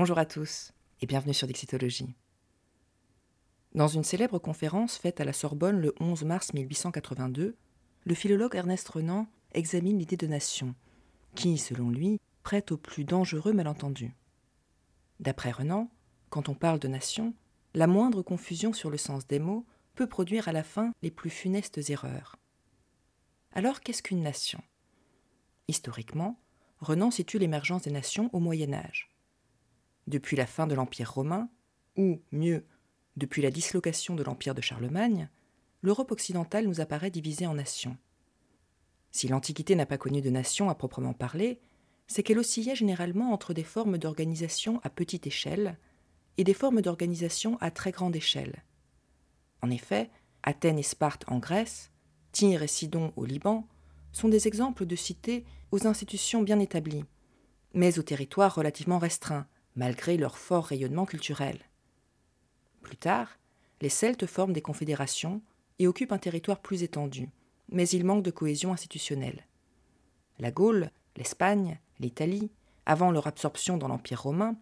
Bonjour à tous et bienvenue sur Dixitologie. Dans une célèbre conférence faite à la Sorbonne le 11 mars 1882, le philologue Ernest Renan examine l'idée de nation, qui, selon lui, prête au plus dangereux malentendu. D'après Renan, quand on parle de nation, la moindre confusion sur le sens des mots peut produire à la fin les plus funestes erreurs. Alors qu'est-ce qu'une nation? Historiquement, Renan situe l'émergence des nations au Moyen Âge depuis la fin de l'Empire romain, ou mieux, depuis la dislocation de l'Empire de Charlemagne, l'Europe occidentale nous apparaît divisée en nations. Si l'Antiquité n'a pas connu de nations à proprement parler, c'est qu'elle oscillait généralement entre des formes d'organisation à petite échelle et des formes d'organisation à très grande échelle. En effet, Athènes et Sparte en Grèce, Tyr et Sidon au Liban, sont des exemples de cités aux institutions bien établies, mais aux territoires relativement restreints, malgré leur fort rayonnement culturel. Plus tard, les Celtes forment des confédérations et occupent un territoire plus étendu, mais ils manquent de cohésion institutionnelle. La Gaule, l'Espagne, l'Italie, avant leur absorption dans l'Empire romain,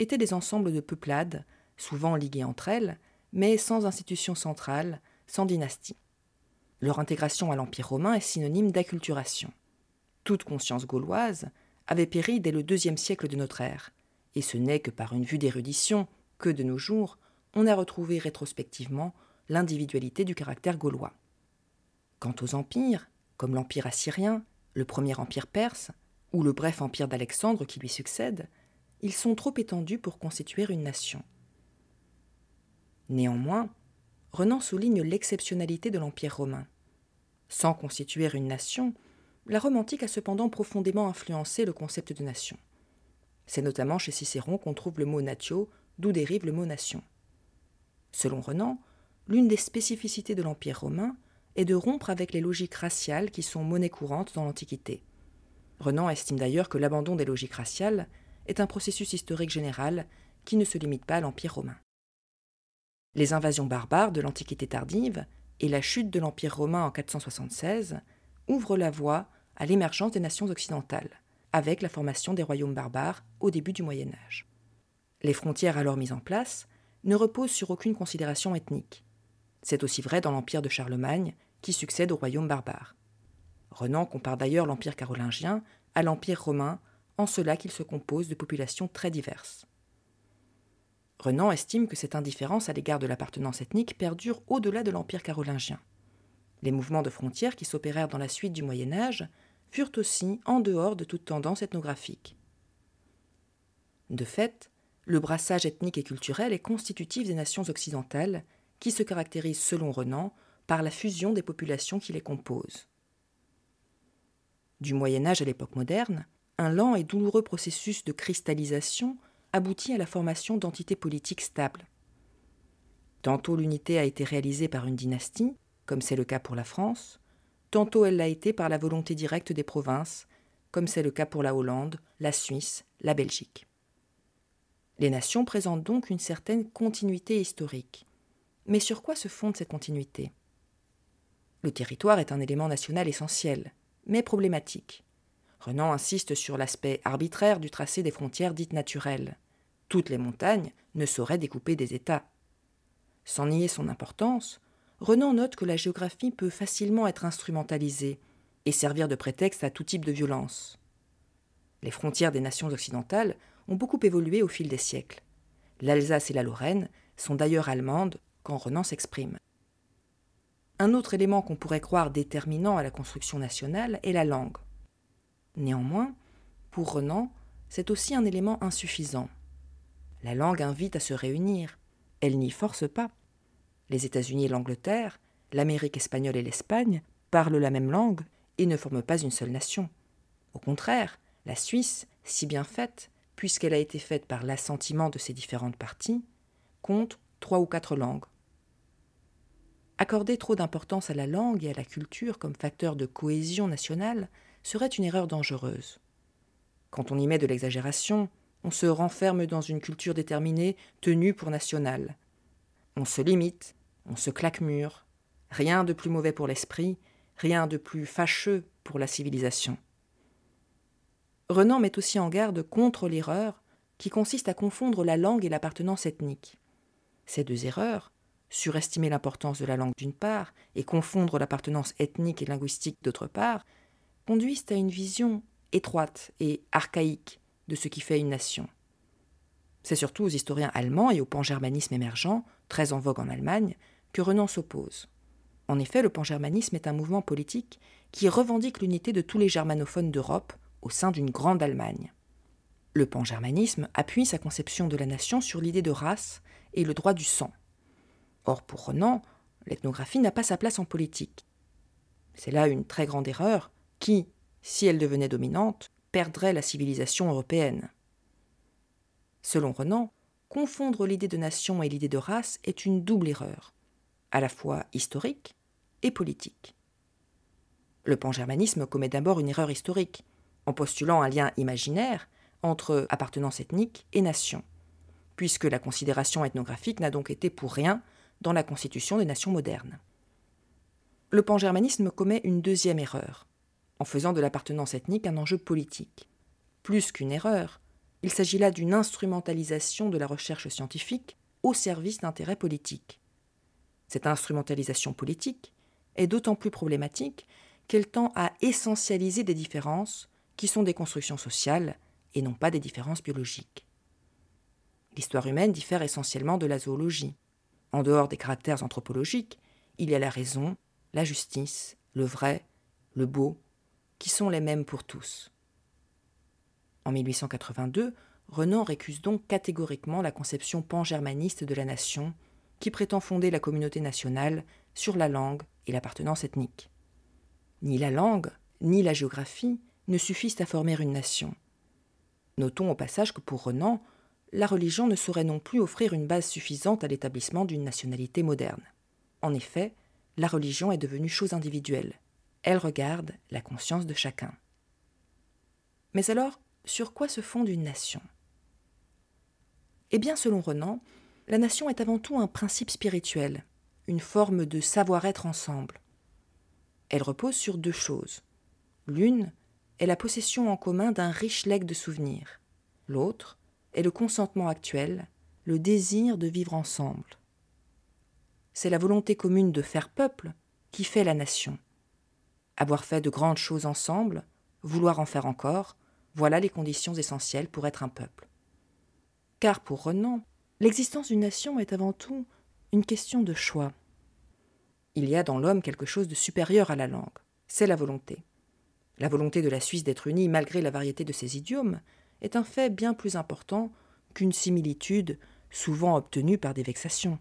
étaient des ensembles de peuplades, souvent liguées entre elles, mais sans institution centrale, sans dynastie. Leur intégration à l'Empire romain est synonyme d'acculturation. Toute conscience gauloise avait péri dès le deuxième siècle de notre ère, et ce n'est que par une vue d'érudition que, de nos jours, on a retrouvé rétrospectivement l'individualité du caractère gaulois. Quant aux empires, comme l'Empire assyrien, le premier empire perse, ou le bref empire d'Alexandre qui lui succède, ils sont trop étendus pour constituer une nation. Néanmoins, Renan souligne l'exceptionnalité de l'Empire romain. Sans constituer une nation, la Rome antique a cependant profondément influencé le concept de nation. C'est notamment chez Cicéron qu'on trouve le mot natio, d'où dérive le mot nation. Selon Renan, l'une des spécificités de l'Empire romain est de rompre avec les logiques raciales qui sont monnaie courante dans l'Antiquité. Renan estime d'ailleurs que l'abandon des logiques raciales est un processus historique général qui ne se limite pas à l'Empire romain. Les invasions barbares de l'Antiquité tardive et la chute de l'Empire romain en 476 ouvrent la voie à l'émergence des nations occidentales avec la formation des royaumes barbares au début du Moyen Âge. Les frontières alors mises en place ne reposent sur aucune considération ethnique. C'est aussi vrai dans l'empire de Charlemagne, qui succède au royaume barbare. Renan compare d'ailleurs l'empire carolingien à l'empire romain, en cela qu'il se compose de populations très diverses. Renan estime que cette indifférence à l'égard de l'appartenance ethnique perdure au-delà de l'empire carolingien. Les mouvements de frontières qui s'opérèrent dans la suite du Moyen Âge furent aussi en dehors de toute tendance ethnographique. De fait, le brassage ethnique et culturel est constitutif des nations occidentales, qui se caractérisent, selon Renan, par la fusion des populations qui les composent. Du Moyen Âge à l'époque moderne, un lent et douloureux processus de cristallisation aboutit à la formation d'entités politiques stables. Tantôt l'unité a été réalisée par une dynastie, comme c'est le cas pour la France, tantôt elle l'a été par la volonté directe des provinces, comme c'est le cas pour la Hollande, la Suisse, la Belgique. Les nations présentent donc une certaine continuité historique. Mais sur quoi se fonde cette continuité? Le territoire est un élément national essentiel, mais problématique. Renan insiste sur l'aspect arbitraire du tracé des frontières dites naturelles. Toutes les montagnes ne sauraient découper des États. Sans nier son importance, Renan note que la géographie peut facilement être instrumentalisée et servir de prétexte à tout type de violence. Les frontières des nations occidentales ont beaucoup évolué au fil des siècles. L'Alsace et la Lorraine sont d'ailleurs allemandes quand Renan s'exprime. Un autre élément qu'on pourrait croire déterminant à la construction nationale est la langue. Néanmoins, pour Renan, c'est aussi un élément insuffisant. La langue invite à se réunir, elle n'y force pas. Les États-Unis et l'Angleterre, l'Amérique espagnole et l'Espagne parlent la même langue et ne forment pas une seule nation. Au contraire, la Suisse, si bien faite, puisqu'elle a été faite par l'assentiment de ses différentes parties, compte trois ou quatre langues. Accorder trop d'importance à la langue et à la culture comme facteur de cohésion nationale serait une erreur dangereuse. Quand on y met de l'exagération, on se renferme dans une culture déterminée tenue pour nationale. On se limite on se claque mur. Rien de plus mauvais pour l'esprit, rien de plus fâcheux pour la civilisation. Renan met aussi en garde contre l'erreur qui consiste à confondre la langue et l'appartenance ethnique. Ces deux erreurs, surestimer l'importance de la langue d'une part et confondre l'appartenance ethnique et linguistique d'autre part, conduisent à une vision étroite et archaïque de ce qui fait une nation. C'est surtout aux historiens allemands et au pangermanisme émergent, très en vogue en Allemagne, que Renan s'oppose. En effet, le pangermanisme est un mouvement politique qui revendique l'unité de tous les germanophones d'Europe au sein d'une grande Allemagne. Le pangermanisme appuie sa conception de la nation sur l'idée de race et le droit du sang. Or, pour Renan, l'ethnographie n'a pas sa place en politique. C'est là une très grande erreur qui, si elle devenait dominante, perdrait la civilisation européenne. Selon Renan, confondre l'idée de nation et l'idée de race est une double erreur, à la fois historique et politique. Le pangermanisme commet d'abord une erreur historique, en postulant un lien imaginaire entre appartenance ethnique et nation, puisque la considération ethnographique n'a donc été pour rien dans la constitution des nations modernes. Le pangermanisme commet une deuxième erreur, en faisant de l'appartenance ethnique un enjeu politique. Plus qu'une erreur, il s'agit là d'une instrumentalisation de la recherche scientifique au service d'intérêts politiques. Cette instrumentalisation politique est d'autant plus problématique qu'elle tend à essentialiser des différences qui sont des constructions sociales et non pas des différences biologiques. L'histoire humaine diffère essentiellement de la zoologie. En dehors des caractères anthropologiques, il y a la raison, la justice, le vrai, le beau, qui sont les mêmes pour tous. En 1882, Renan récuse donc catégoriquement la conception pan-germaniste de la nation, qui prétend fonder la communauté nationale sur la langue et l'appartenance ethnique. Ni la langue, ni la géographie ne suffisent à former une nation. Notons au passage que pour Renan, la religion ne saurait non plus offrir une base suffisante à l'établissement d'une nationalité moderne. En effet, la religion est devenue chose individuelle. Elle regarde la conscience de chacun. Mais alors, sur quoi se fonde une nation? Eh bien, selon Renan, la nation est avant tout un principe spirituel, une forme de savoir-être ensemble. Elle repose sur deux choses. L'une est la possession en commun d'un riche legs de souvenirs. L'autre est le consentement actuel, le désir de vivre ensemble. C'est la volonté commune de faire peuple qui fait la nation. Avoir fait de grandes choses ensemble, vouloir en faire encore, voilà les conditions essentielles pour être un peuple. Car pour Renan, l'existence d'une nation est avant tout une question de choix. Il y a dans l'homme quelque chose de supérieur à la langue, c'est la volonté. La volonté de la Suisse d'être unie malgré la variété de ses idiomes est un fait bien plus important qu'une similitude souvent obtenue par des vexations.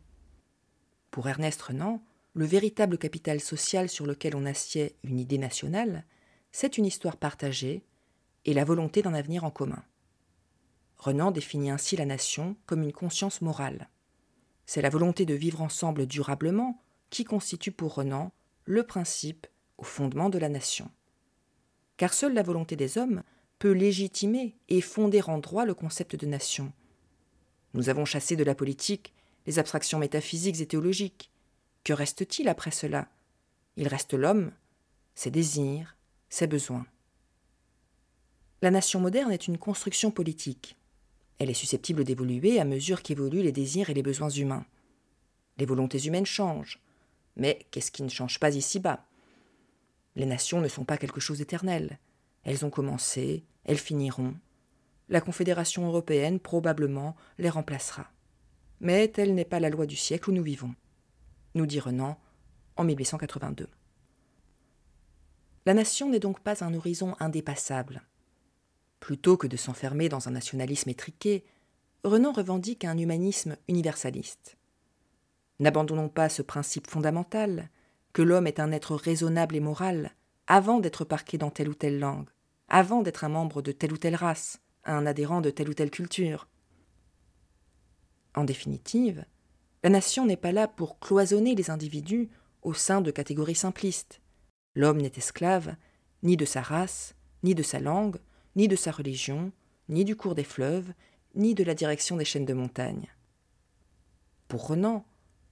Pour Ernest Renan, le véritable capital social sur lequel on assied une idée nationale, c'est une histoire partagée et la volonté d'un avenir en commun. Renan définit ainsi la nation comme une conscience morale. C'est la volonté de vivre ensemble durablement qui constitue pour Renan le principe au fondement de la nation. Car seule la volonté des hommes peut légitimer et fonder en droit le concept de nation. Nous avons chassé de la politique les abstractions métaphysiques et théologiques. Que reste-t-il après cela? Il reste l'homme, ses désirs, ses besoins. La nation moderne est une construction politique. Elle est susceptible d'évoluer à mesure qu'évoluent les désirs et les besoins humains. Les volontés humaines changent, mais qu'est-ce qui ne change pas ici-bas? Les nations ne sont pas quelque chose d'éternel. Elles ont commencé, elles finiront. La Confédération européenne probablement les remplacera. Mais telle n'est pas la loi du siècle où nous vivons, nous dit Renan en 1882. La nation n'est donc pas un horizon indépassable. Plutôt que de s'enfermer dans un nationalisme étriqué, Renan revendique un humanisme universaliste. N'abandonnons pas ce principe fondamental, que l'homme est un être raisonnable et moral, avant d'être parqué dans telle ou telle langue, avant d'être un membre de telle ou telle race, un adhérent de telle ou telle culture. En définitive, la nation n'est pas là pour cloisonner les individus au sein de catégories simplistes. L'homme n'est esclave ni de sa race, ni de sa langue, ni de sa religion, ni du cours des fleuves, ni de la direction des chaînes de montagnes. Pour Renan,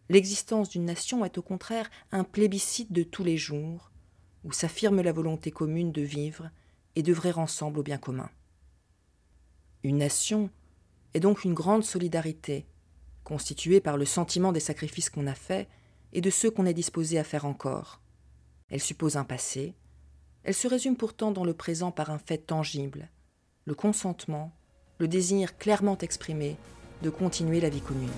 L'existence d'une nation est au contraire un plébiscite de tous les jours, où s'affirme la volonté commune de vivre et d'œuvrer ensemble au bien commun. Une nation est donc une grande solidarité, constituée par le sentiment des sacrifices qu'on a faits et de ceux qu'on est disposé à faire encore. Elle suppose un passé, elle se résume pourtant dans le présent par un fait tangible, le consentement, le désir clairement exprimé de continuer la vie commune.